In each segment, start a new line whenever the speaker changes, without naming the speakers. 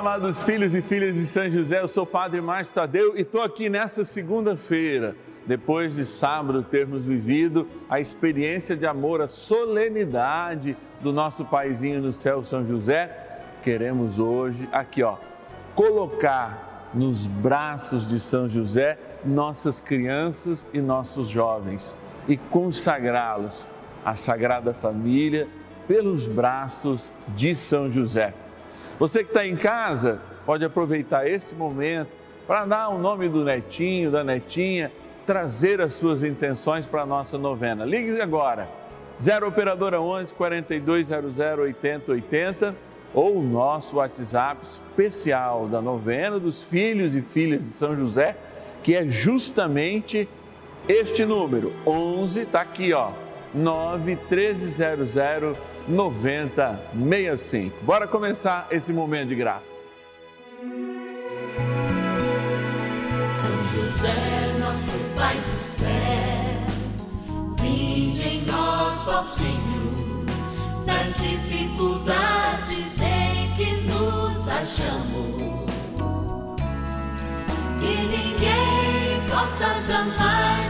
amados filhos e filhas de São José, eu sou o Padre Márcio Tadeu e estou aqui nessa segunda-feira, depois de sábado termos vivido a experiência de amor, a solenidade do nosso paizinho no céu, São José. Queremos hoje, aqui ó, colocar nos braços de São José nossas crianças e nossos jovens e consagrá-los à Sagrada Família pelos braços de São José. Você que está em casa, pode aproveitar esse momento para dar o nome do netinho, da netinha, trazer as suas intenções para a nossa novena. Ligue agora, 0 Operadora 11 4200 8080 ou o nosso WhatsApp especial da novena dos filhos e filhas de São José, que é justamente este número, 11, está aqui, ó, 9 1300 9065. Bora começar esse momento de graça.
São José, nosso Pai do céu, vinde em nós, ó Senhor, nas dificuldades em que nos achamos. Que ninguém possa jamais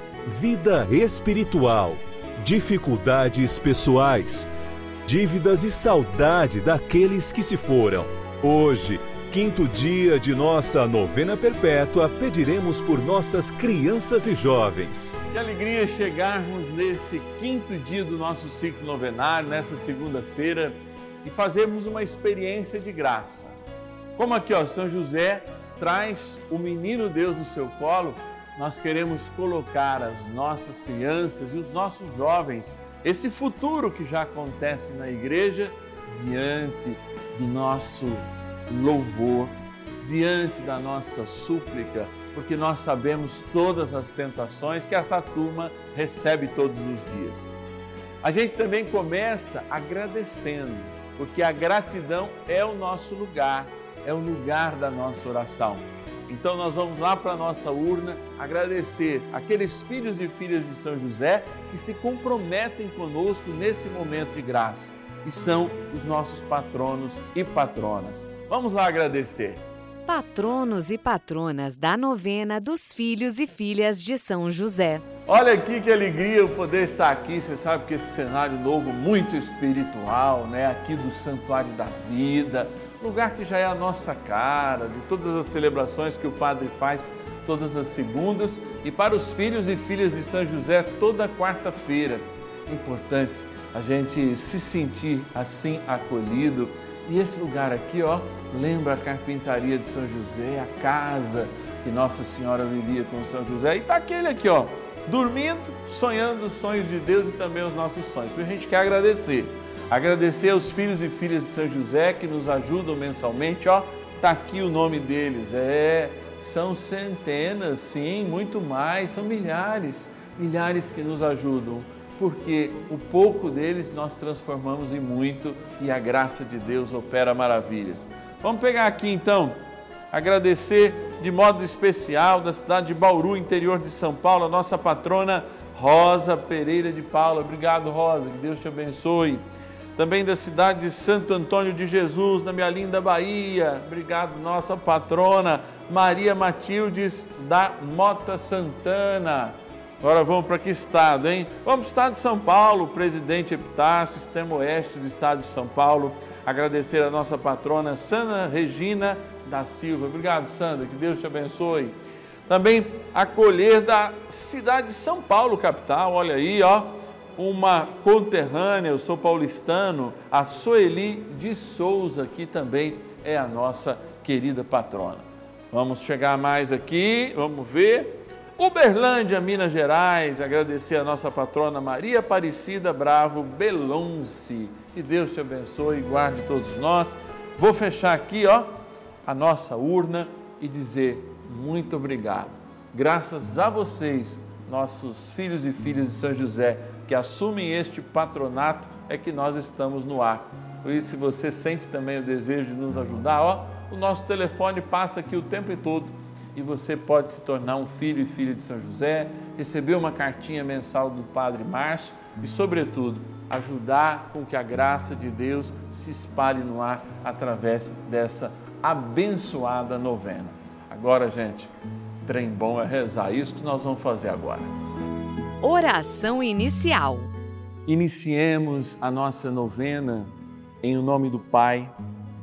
vida espiritual, dificuldades pessoais dívidas e saudade daqueles que se foram. Hoje, quinto dia de nossa novena perpétua, pediremos por nossas crianças e jovens.
Que alegria chegarmos nesse quinto dia do nosso ciclo novenário, nessa segunda-feira, e fazermos uma experiência de graça. Como aqui, ó, São José traz o menino Deus no seu colo, nós queremos colocar as nossas crianças e os nossos jovens esse futuro que já acontece na igreja diante do nosso louvor, diante da nossa súplica, porque nós sabemos todas as tentações que essa turma recebe todos os dias. A gente também começa agradecendo, porque a gratidão é o nosso lugar, é o lugar da nossa oração. Então nós vamos lá para a nossa urna agradecer aqueles filhos e filhas de São José que se comprometem conosco nesse momento de graça e são os nossos patronos e patronas. Vamos lá agradecer.
Patronos e patronas da novena dos filhos e filhas de São José.
Olha aqui que alegria eu poder estar aqui. Você sabe que esse cenário novo, muito espiritual, né? Aqui do Santuário da Vida, lugar que já é a nossa cara, de todas as celebrações que o Padre faz todas as segundas e para os filhos e filhas de São José toda quarta-feira. Importante a gente se sentir assim acolhido. E esse lugar aqui, ó, lembra a carpintaria de São José, a casa que Nossa Senhora vivia com São José. E tá aquele aqui, ó, dormindo, sonhando os sonhos de Deus e também os nossos sonhos. A gente quer agradecer. Agradecer aos filhos e filhas de São José que nos ajudam mensalmente, ó. Tá aqui o nome deles. É, são centenas, sim, muito mais, são milhares, milhares que nos ajudam, porque o pouco deles nós transformamos em muito e a graça de Deus opera maravilhas. Vamos pegar aqui então agradecer de modo especial da cidade de Bauru, interior de São Paulo, a nossa patrona Rosa Pereira de Paula. Obrigado, Rosa, que Deus te abençoe. Também da cidade de Santo Antônio de Jesus, na minha linda Bahia. Obrigado, nossa patrona Maria Matildes da Mota Santana. Agora vamos para que estado, hein? Vamos para o estado de São Paulo, presidente Epitácio, extremo oeste do estado de São Paulo agradecer a nossa patrona Sandra Regina da Silva. Obrigado, Sandra, que Deus te abençoe. Também acolher da cidade de São Paulo, capital, olha aí, ó, uma conterrânea, eu sou paulistano, a Soeli de Souza, que também é a nossa querida patrona. Vamos chegar mais aqui, vamos ver. Uberlândia, Minas Gerais, agradecer a nossa patrona Maria Aparecida Bravo Belonce. Que Deus te abençoe e guarde todos nós. Vou fechar aqui, ó, a nossa urna e dizer muito obrigado. Graças a vocês, nossos filhos e filhas de São José, que assumem este patronato, é que nós estamos no ar. Por isso, se você sente também o desejo de nos ajudar, ó, o nosso telefone passa aqui o tempo todo e você pode se tornar um filho e filha de São José, receber uma cartinha mensal do Padre Márcio e, sobretudo, ajudar com que a graça de Deus se espalhe no ar através dessa abençoada novena. Agora, gente, trem bom é rezar. Isso que nós vamos fazer agora.
Oração inicial.
Iniciemos a nossa novena em nome do Pai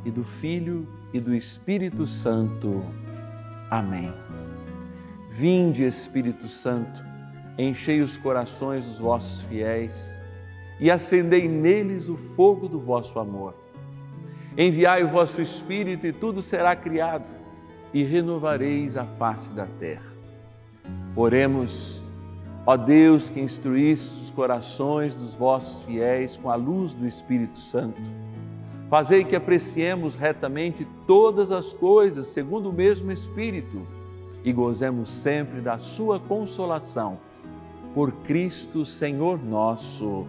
e do Filho e do Espírito Santo. Amém. Vinde, Espírito Santo, enchei os corações dos vossos fiéis e acendei neles o fogo do vosso amor. Enviai o vosso Espírito e tudo será criado e renovareis a face da terra. Oremos, ó Deus que instruísse os corações dos vossos fiéis com a luz do Espírito Santo Fazei que apreciemos retamente todas as coisas segundo o mesmo Espírito e gozemos sempre da Sua consolação. Por Cristo Senhor nosso.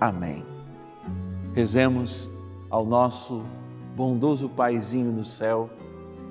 Amém. Rezemos ao nosso bondoso Paizinho no céu,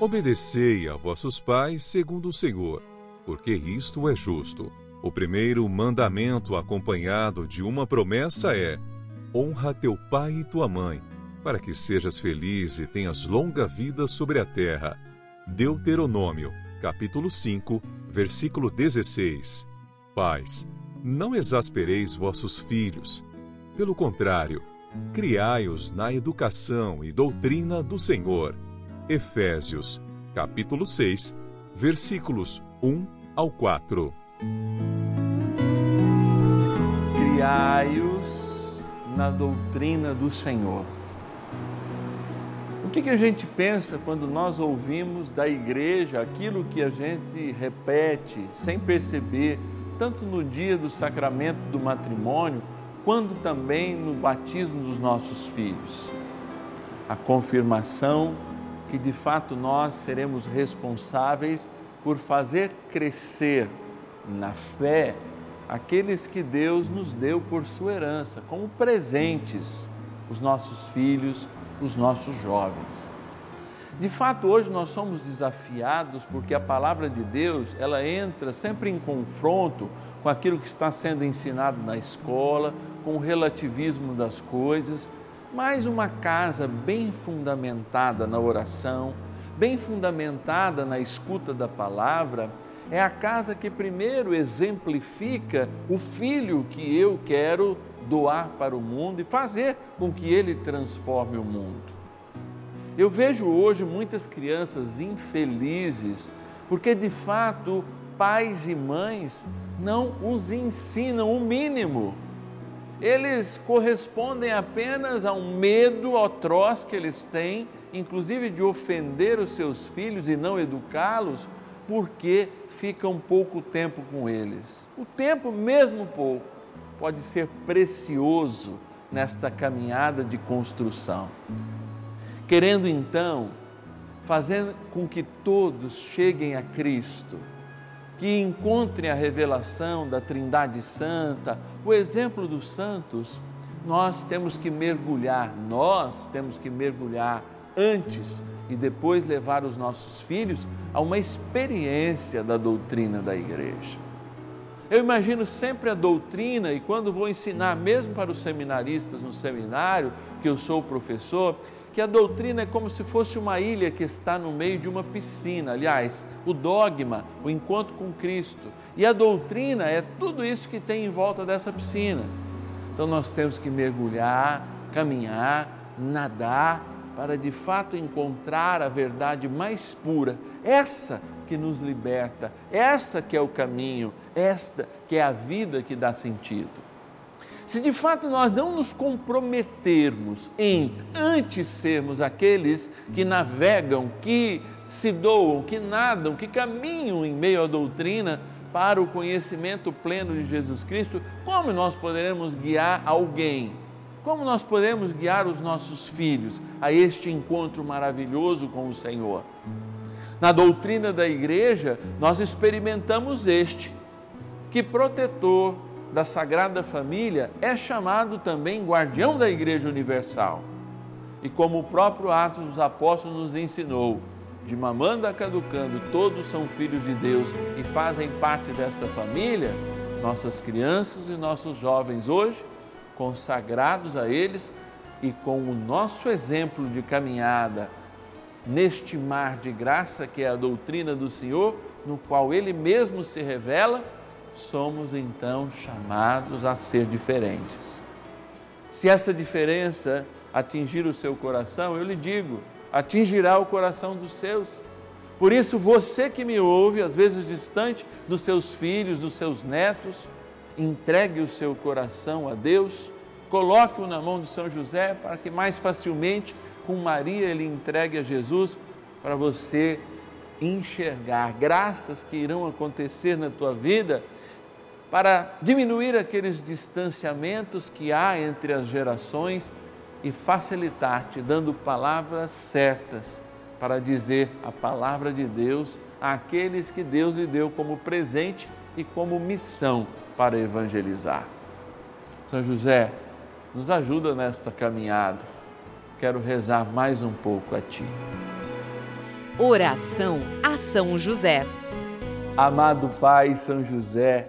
obedecei a vossos pais segundo o Senhor, porque isto é justo. O primeiro mandamento acompanhado de uma promessa é: honra teu pai e tua mãe para que sejas feliz e tenhas longa vida sobre a terra. Deuteronômio, capítulo 5, versículo 16. Pais, não exaspereis vossos filhos. Pelo contrário, criai-os na educação e doutrina do Senhor. Efésios, capítulo 6, versículos 1 ao 4.
Criai-os na doutrina do Senhor. O que, que a gente pensa quando nós ouvimos da igreja aquilo que a gente repete sem perceber, tanto no dia do sacramento do matrimônio, quanto também no batismo dos nossos filhos? A confirmação que de fato nós seremos responsáveis por fazer crescer na fé aqueles que Deus nos deu por sua herança, como presentes, os nossos filhos, os nossos jovens. De fato, hoje nós somos desafiados porque a palavra de Deus, ela entra sempre em confronto com aquilo que está sendo ensinado na escola, com o relativismo das coisas, mas uma casa bem fundamentada na oração, bem fundamentada na escuta da palavra, é a casa que primeiro exemplifica o filho que eu quero doar para o mundo e fazer com que ele transforme o mundo. Eu vejo hoje muitas crianças infelizes porque de fato pais e mães não os ensinam o mínimo. Eles correspondem apenas a um medo atroz que eles têm, inclusive de ofender os seus filhos e não educá-los, porque ficam pouco tempo com eles. O tempo, mesmo pouco, pode ser precioso nesta caminhada de construção. Querendo então fazer com que todos cheguem a Cristo, que encontrem a revelação da Trindade Santa, o exemplo dos santos, nós temos que mergulhar, nós temos que mergulhar antes e depois levar os nossos filhos a uma experiência da doutrina da igreja. Eu imagino sempre a doutrina e quando vou ensinar, mesmo para os seminaristas no seminário, que eu sou professor, que a doutrina é como se fosse uma ilha que está no meio de uma piscina. Aliás, o dogma, o encontro com Cristo. E a doutrina é tudo isso que tem em volta dessa piscina. Então nós temos que mergulhar, caminhar, nadar para de fato encontrar a verdade mais pura, essa que nos liberta, essa que é o caminho, esta que é a vida que dá sentido. Se de fato nós não nos comprometermos em antes sermos aqueles que navegam, que se doam, que nadam, que caminham em meio à doutrina para o conhecimento pleno de Jesus Cristo, como nós poderemos guiar alguém? Como nós podemos guiar os nossos filhos a este encontro maravilhoso com o Senhor? Na doutrina da igreja, nós experimentamos este, que protetor, da Sagrada Família é chamado também guardião da Igreja Universal. E como o próprio Atos dos Apóstolos nos ensinou, de mamando a caducando, todos são filhos de Deus e fazem parte desta família, nossas crianças e nossos jovens hoje, consagrados a eles e com o nosso exemplo de caminhada neste mar de graça que é a doutrina do Senhor, no qual Ele mesmo se revela somos então chamados a ser diferentes. Se essa diferença atingir o seu coração, eu lhe digo, atingirá o coração dos seus. Por isso, você que me ouve, às vezes distante dos seus filhos, dos seus netos, entregue o seu coração a Deus, coloque-o na mão de São José para que mais facilmente, com Maria, ele entregue a Jesus para você enxergar graças que irão acontecer na tua vida para diminuir aqueles distanciamentos que há entre as gerações e facilitar-te dando palavras certas para dizer a palavra de Deus àqueles que Deus lhe deu como presente e como missão para evangelizar. São José, nos ajuda nesta caminhada. Quero rezar mais um pouco a ti.
Oração a São José.
Amado Pai São José,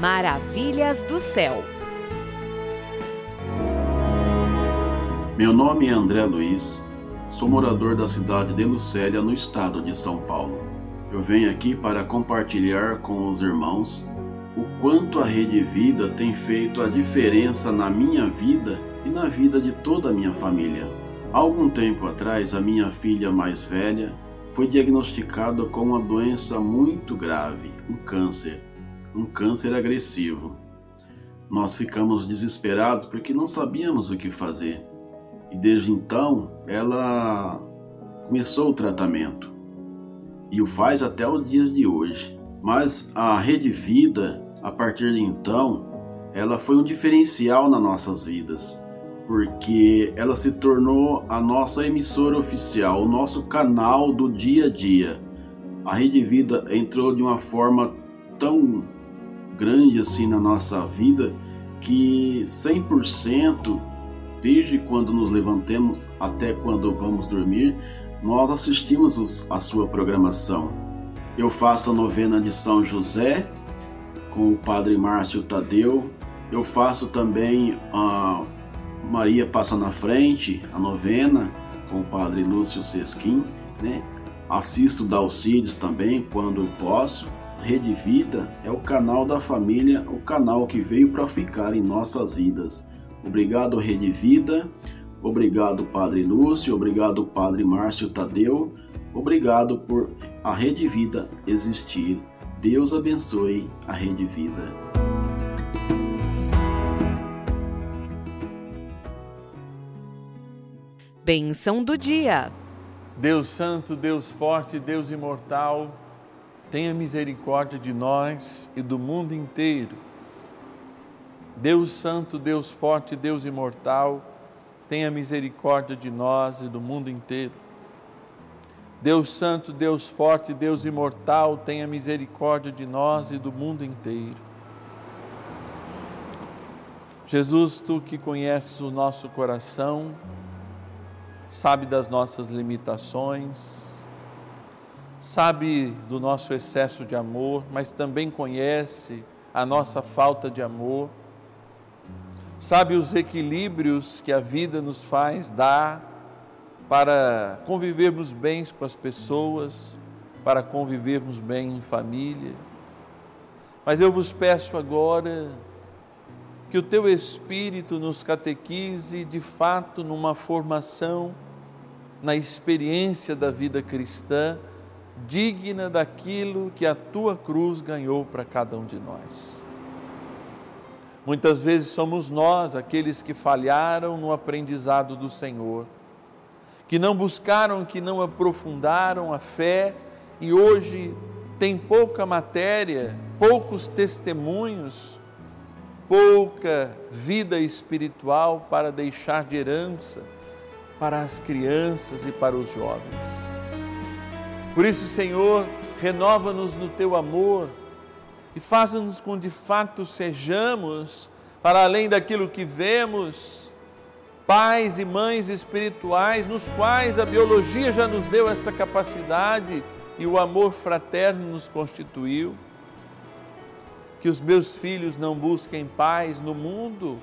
Maravilhas do céu.
Meu nome é André Luiz, sou morador da cidade de Lucélia, no estado de São Paulo. Eu venho aqui para compartilhar com os irmãos o quanto a Rede Vida tem feito a diferença na minha vida e na vida de toda a minha família. Há algum tempo atrás, a minha filha mais velha foi diagnosticada com uma doença muito grave, um câncer, um câncer agressivo. Nós ficamos desesperados porque não sabíamos o que fazer. E desde então, ela começou o tratamento e o faz até o dia de hoje. Mas a Rede Vida, a partir de então, ela foi um diferencial nas nossas vidas porque ela se tornou a nossa emissora oficial, o nosso canal do dia a dia. A Rede Vida entrou de uma forma tão grande assim na nossa vida que 100% desde quando nos levantemos até quando vamos dormir, nós assistimos a sua programação. Eu faço a novena de São José com o Padre Márcio Tadeu. Eu faço também a Maria passa na frente, a novena, com o padre Lúcio Sesquim, né? Assisto Dalcides também quando posso. Rede Vida é o canal da família, o canal que veio para ficar em nossas vidas. Obrigado, Rede Vida. Obrigado, Padre Lúcio. Obrigado, Padre Márcio Tadeu. Obrigado por a Rede Vida existir. Deus abençoe a Rede Vida.
Benção do dia.
Deus Santo, Deus Forte, Deus Imortal, tenha misericórdia de nós e do mundo inteiro. Deus Santo, Deus Forte, Deus Imortal, tenha misericórdia de nós e do mundo inteiro. Deus Santo, Deus Forte, Deus Imortal, tenha misericórdia de nós e do mundo inteiro. Jesus, tu que conheces o nosso coração, sabe das nossas limitações, sabe do nosso excesso de amor, mas também conhece a nossa falta de amor, sabe os equilíbrios que a vida nos faz dar para convivermos bem com as pessoas, para convivermos bem em família. Mas eu vos peço agora, que o teu Espírito nos catequize de fato numa formação, na experiência da vida cristã, digna daquilo que a tua cruz ganhou para cada um de nós. Muitas vezes somos nós aqueles que falharam no aprendizado do Senhor, que não buscaram, que não aprofundaram a fé e hoje tem pouca matéria, poucos testemunhos pouca vida espiritual para deixar de herança para as crianças e para os jovens. Por isso, Senhor, renova-nos no teu amor e faz-nos com de fato sejamos, para além daquilo que vemos, pais e mães espirituais, nos quais a biologia já nos deu esta capacidade e o amor fraterno nos constituiu. Que os meus filhos não busquem pais no mundo,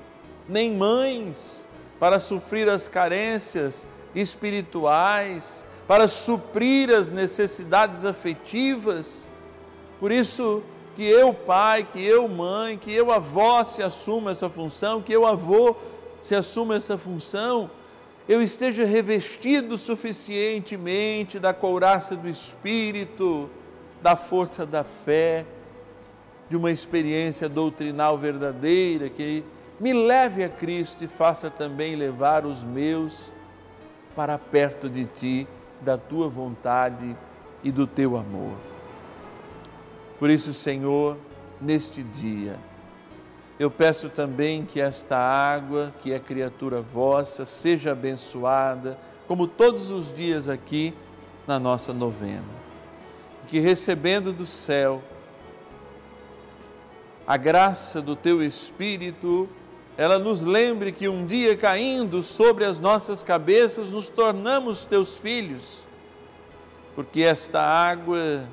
nem mães, para suprir as carências espirituais, para suprir as necessidades afetivas. Por isso, que eu, pai, que eu, mãe, que eu, avó, se assuma essa função, que eu, avô, se assuma essa função, eu esteja revestido suficientemente da couraça do Espírito, da força da fé, de uma experiência doutrinal verdadeira que me leve a Cristo e faça também levar os meus para perto de Ti, da Tua vontade e do Teu amor. Por isso, Senhor, neste dia. Eu peço também que esta água, que é criatura vossa, seja abençoada, como todos os dias aqui na nossa novena. Que recebendo do céu a graça do teu Espírito, ela nos lembre que um dia caindo sobre as nossas cabeças nos tornamos teus filhos, porque esta água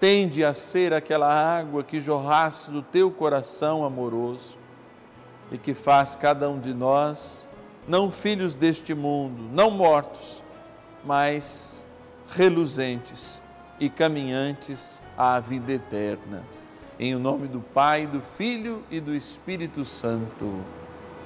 tende a ser aquela água que jorrasse do teu coração amoroso e que faz cada um de nós não filhos deste mundo, não mortos, mas reluzentes e caminhantes à vida eterna. Em nome do Pai, do Filho e do Espírito Santo.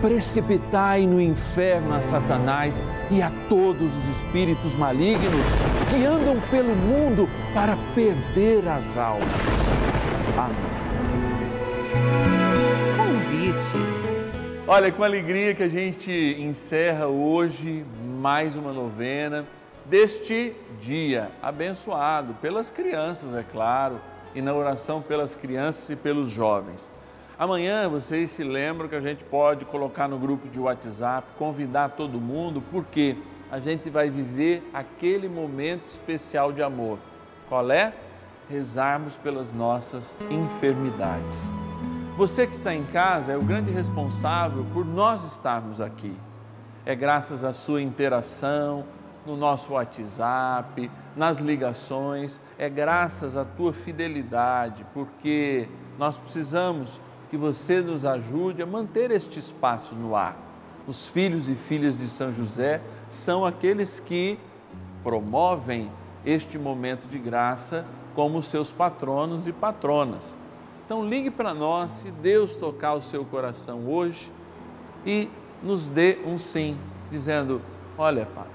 precipitai no inferno a Satanás e a todos os espíritos malignos que andam pelo mundo para perder as almas. Amém.
Convite.
Olha, com alegria que a gente encerra hoje mais uma novena deste dia abençoado pelas crianças, é claro, e na oração pelas crianças e pelos jovens. Amanhã vocês se lembram que a gente pode colocar no grupo de WhatsApp, convidar todo mundo, porque a gente vai viver aquele momento especial de amor. Qual é? Rezarmos pelas nossas enfermidades. Você que está em casa é o grande responsável por nós estarmos aqui. É graças à sua interação no nosso WhatsApp, nas ligações, é graças à tua fidelidade, porque nós precisamos que você nos ajude a manter este espaço no ar. Os filhos e filhas de São José são aqueles que promovem este momento de graça como seus patronos e patronas. Então ligue para nós, se Deus tocar o seu coração hoje e nos dê um sim, dizendo: Olha, Padre,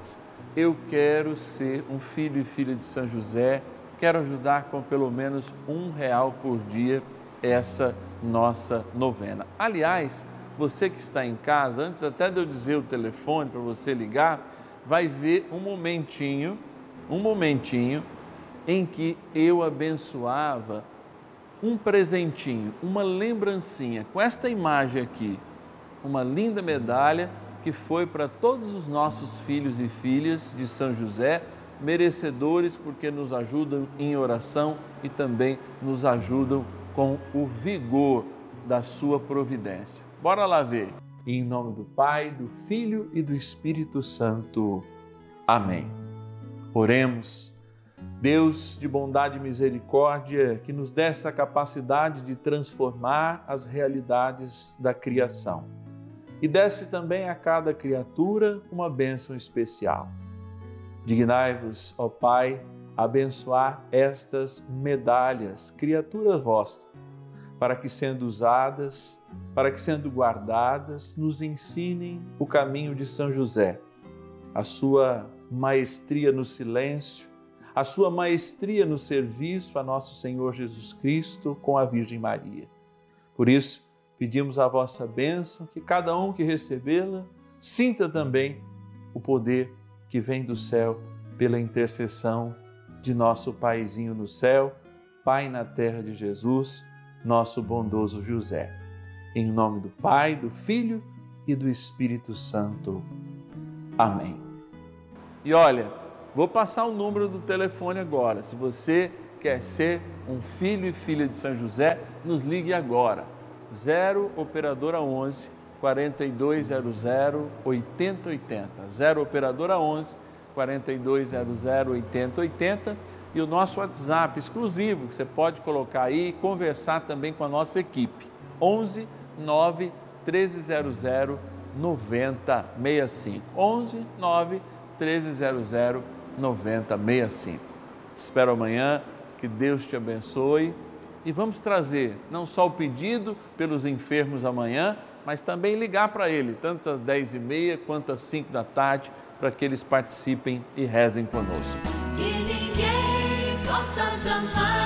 eu quero ser um filho e filha de São José, quero ajudar com pelo menos um real por dia essa nossa novena. Aliás, você que está em casa, antes até de eu dizer o telefone para você ligar, vai ver um momentinho, um momentinho em que eu abençoava um presentinho, uma lembrancinha com esta imagem aqui, uma linda medalha que foi para todos os nossos filhos e filhas de São José, merecedores porque nos ajudam em oração e também nos ajudam com o vigor da sua providência. Bora lá ver. Em nome do Pai, do Filho e do Espírito Santo. Amém. Oremos. Deus de bondade e misericórdia, que nos dê essa capacidade de transformar as realidades da criação. E desce também a cada criatura uma bênção especial. Dignai-vos, ó Pai, abençoar estas medalhas, criaturas vossas, para que sendo usadas, para que sendo guardadas, nos ensinem o caminho de São José, a sua maestria no silêncio, a sua maestria no serviço a nosso Senhor Jesus Cristo com a Virgem Maria. Por isso, pedimos a vossa bênção, que cada um que recebê-la sinta também o poder que vem do céu pela intercessão de nosso Paizinho no céu, Pai na terra de Jesus, nosso bondoso José. Em nome do Pai, do Filho e do Espírito Santo. Amém. E olha, vou passar o número do telefone agora. Se você quer ser um filho e filha de São José, nos ligue agora. 0 operadora 11 4200 8080. 0 operadora 11 4200 8080 e o nosso WhatsApp exclusivo que você pode colocar aí e conversar também com a nossa equipe. 11 9 1300 9065. 11 9 1300 9065. Espero amanhã que Deus te abençoe e vamos trazer não só o pedido pelos enfermos amanhã, Mas também ligar para ele, tanto às 10 e meia quanto às 5 da tarde, para que eles participem e rezem conosco.
Que ninguém possa jamais